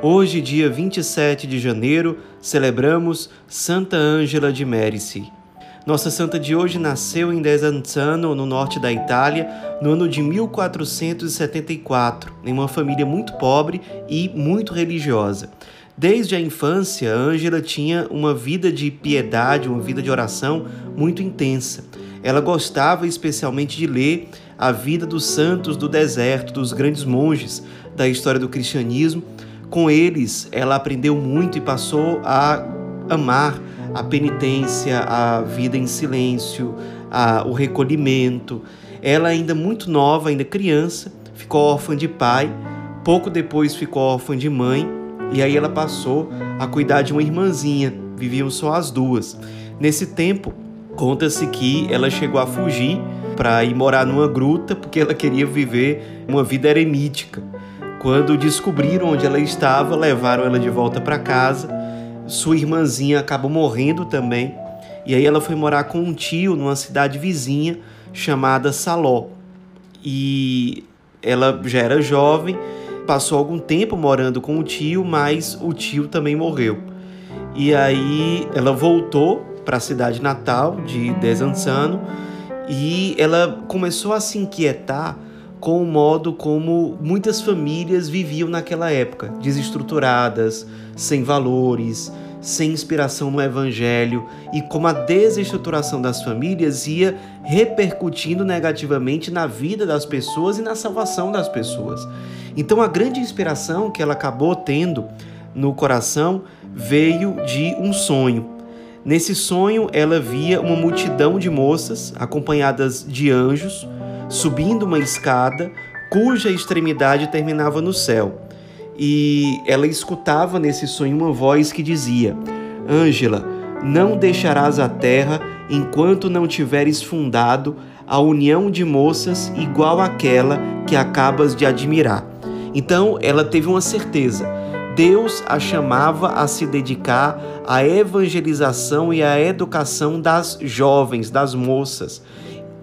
Hoje, dia 27 de janeiro, celebramos Santa Ângela de Mérici. Nossa santa de hoje nasceu em Desenzano, no norte da Itália, no ano de 1474, em uma família muito pobre e muito religiosa. Desde a infância, Ângela tinha uma vida de piedade, uma vida de oração muito intensa. Ela gostava especialmente de ler a vida dos santos do deserto, dos grandes monges da história do cristianismo. Com eles, ela aprendeu muito e passou a amar a penitência, a vida em silêncio, a, o recolhimento. Ela, ainda muito nova, ainda criança, ficou órfã de pai, pouco depois ficou órfã de mãe, e aí ela passou a cuidar de uma irmãzinha, viviam só as duas. Nesse tempo, conta-se que ela chegou a fugir para ir morar numa gruta porque ela queria viver uma vida eremítica. Quando descobriram onde ela estava, levaram ela de volta para casa. Sua irmãzinha acabou morrendo também. E aí ela foi morar com um tio numa cidade vizinha chamada Saló. E ela já era jovem, passou algum tempo morando com o tio, mas o tio também morreu. E aí ela voltou para a cidade natal de Desanzano e ela começou a se inquietar com o modo como muitas famílias viviam naquela época, desestruturadas, sem valores, sem inspiração no evangelho e como a desestruturação das famílias ia repercutindo negativamente na vida das pessoas e na salvação das pessoas. Então a grande inspiração que ela acabou tendo no coração veio de um sonho. Nesse sonho, ela via uma multidão de moças, acompanhadas de anjos, subindo uma escada cuja extremidade terminava no céu. E ela escutava nesse sonho uma voz que dizia: Ângela, não deixarás a terra enquanto não tiveres fundado a união de moças igual àquela que acabas de admirar. Então ela teve uma certeza Deus a chamava a se dedicar à evangelização e à educação das jovens, das moças.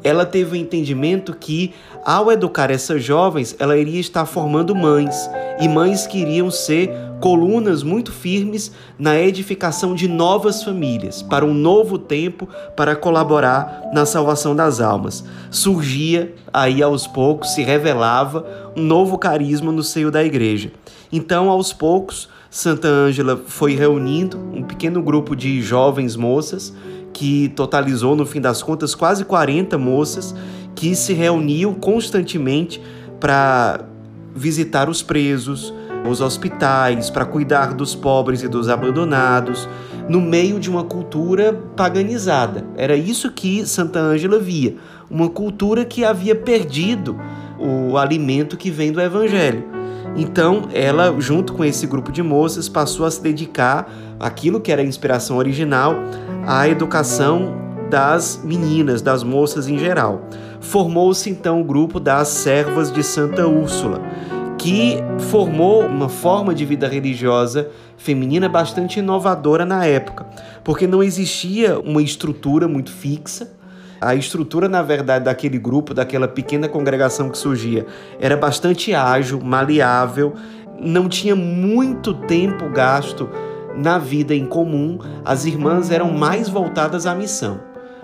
Ela teve o entendimento que, ao educar essas jovens, ela iria estar formando mães, e mães que iriam ser colunas muito firmes na edificação de novas famílias, para um novo tempo, para colaborar na salvação das almas. Surgia aí aos poucos, se revelava um novo carisma no seio da igreja. Então, aos poucos, Santa Ângela foi reunindo um pequeno grupo de jovens moças, que totalizou, no fim das contas, quase 40 moças, que se reuniam constantemente para visitar os presos, os hospitais, para cuidar dos pobres e dos abandonados, no meio de uma cultura paganizada. Era isso que Santa Ângela via, uma cultura que havia perdido o alimento que vem do Evangelho. Então, ela, junto com esse grupo de moças, passou a se dedicar àquilo que era a inspiração original, à educação das meninas, das moças em geral. Formou-se então o grupo das Servas de Santa Úrsula, que formou uma forma de vida religiosa feminina bastante inovadora na época, porque não existia uma estrutura muito fixa, a estrutura, na verdade, daquele grupo, daquela pequena congregação que surgia, era bastante ágil, maleável, não tinha muito tempo gasto na vida em comum, as irmãs eram mais voltadas à missão,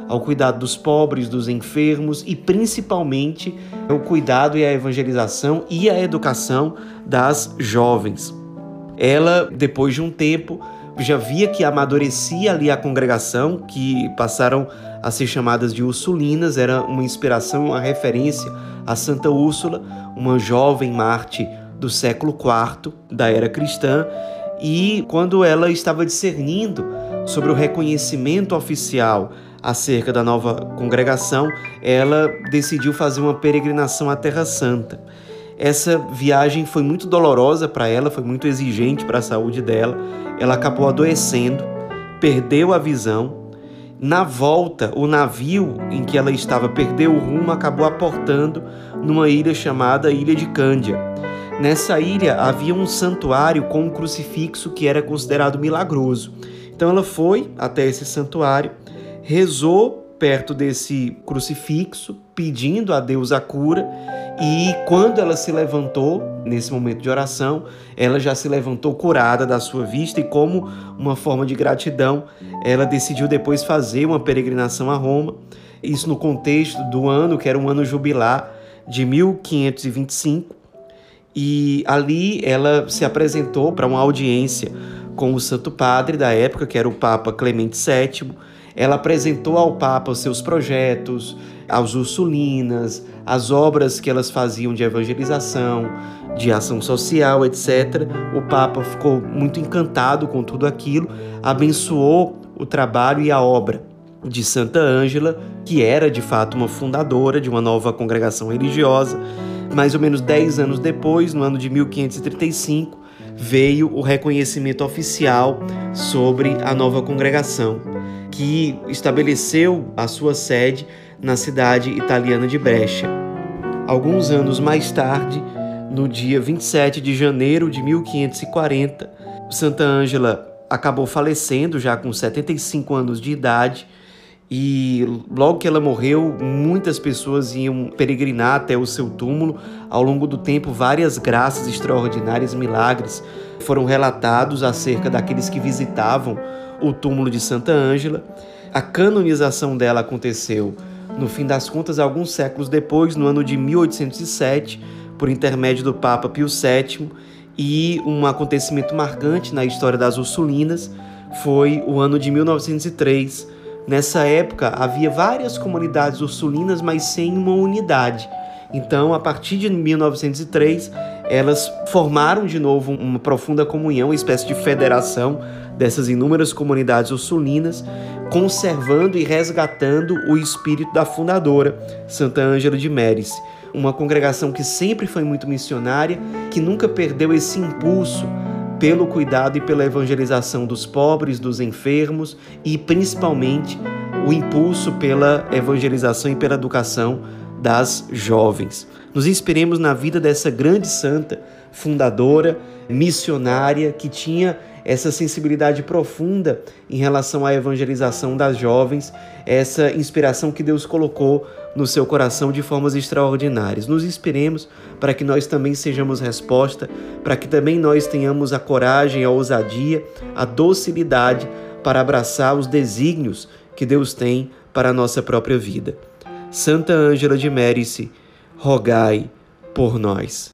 ao cuidado dos pobres, dos enfermos e principalmente o cuidado e a evangelização e a educação das jovens. Ela, depois de um tempo, já via que amadurecia ali a congregação, que passaram a ser chamadas de Ursulinas, era uma inspiração, uma referência a Santa Úrsula, uma jovem Marte do século IV da era cristã, e quando ela estava discernindo sobre o reconhecimento oficial acerca da nova congregação, ela decidiu fazer uma peregrinação à Terra Santa. Essa viagem foi muito dolorosa para ela, foi muito exigente para a saúde dela. Ela acabou adoecendo, perdeu a visão Na volta, o navio em que ela estava perdeu o rumo, acabou aportando numa ilha chamada Ilha de Cândia. Nessa ilha havia um santuário com um crucifixo que era considerado milagroso. Então ela foi até esse santuário, rezou perto desse crucifixo, pedindo a Deus a cura, e quando ela se levantou, nesse momento de oração, ela já se levantou curada da sua vista e como uma forma de gratidão, ela decidiu depois fazer uma peregrinação a Roma. Isso no contexto do ano que era um ano jubilar de 1525. E ali ela se apresentou para uma audiência com o Santo Padre da época, que era o Papa Clemente VII. Ela apresentou ao Papa os seus projetos, aos Ursulinas, as obras que elas faziam de evangelização, de ação social, etc. O Papa ficou muito encantado com tudo aquilo, abençoou o trabalho e a obra de Santa Ângela, que era de fato uma fundadora de uma nova congregação religiosa. Mais ou menos dez anos depois, no ano de 1535, veio o reconhecimento oficial sobre a nova congregação, que estabeleceu a sua sede na cidade italiana de Brescia. Alguns anos mais tarde, no dia 27 de janeiro de 1540, Santa Ângela acabou falecendo já com 75 anos de idade. E logo que ela morreu, muitas pessoas iam peregrinar até o seu túmulo. Ao longo do tempo, várias graças extraordinárias, milagres foram relatados acerca daqueles que visitavam o túmulo de Santa Ângela. A canonização dela aconteceu no fim das contas, alguns séculos depois, no ano de 1807, por intermédio do Papa Pio VII, e um acontecimento marcante na história das Ursulinas foi o ano de 1903. Nessa época havia várias comunidades ursulinas, mas sem uma unidade. Então, a partir de 1903, elas formaram de novo uma profunda comunhão, uma espécie de federação dessas inúmeras comunidades ursulinas, conservando e resgatando o espírito da fundadora, Santa Ângela de Méris. Uma congregação que sempre foi muito missionária, que nunca perdeu esse impulso pelo cuidado e pela evangelização dos pobres, dos enfermos e principalmente o impulso pela evangelização e pela educação das jovens. Nos inspiremos na vida dessa grande santa, fundadora, missionária, que tinha essa sensibilidade profunda em relação à evangelização das jovens, essa inspiração que Deus colocou no seu coração de formas extraordinárias. Nos inspiremos para que nós também sejamos resposta, para que também nós tenhamos a coragem, a ousadia, a docilidade para abraçar os desígnios que Deus tem para a nossa própria vida. Santa Ângela de Mérice, rogai por nós.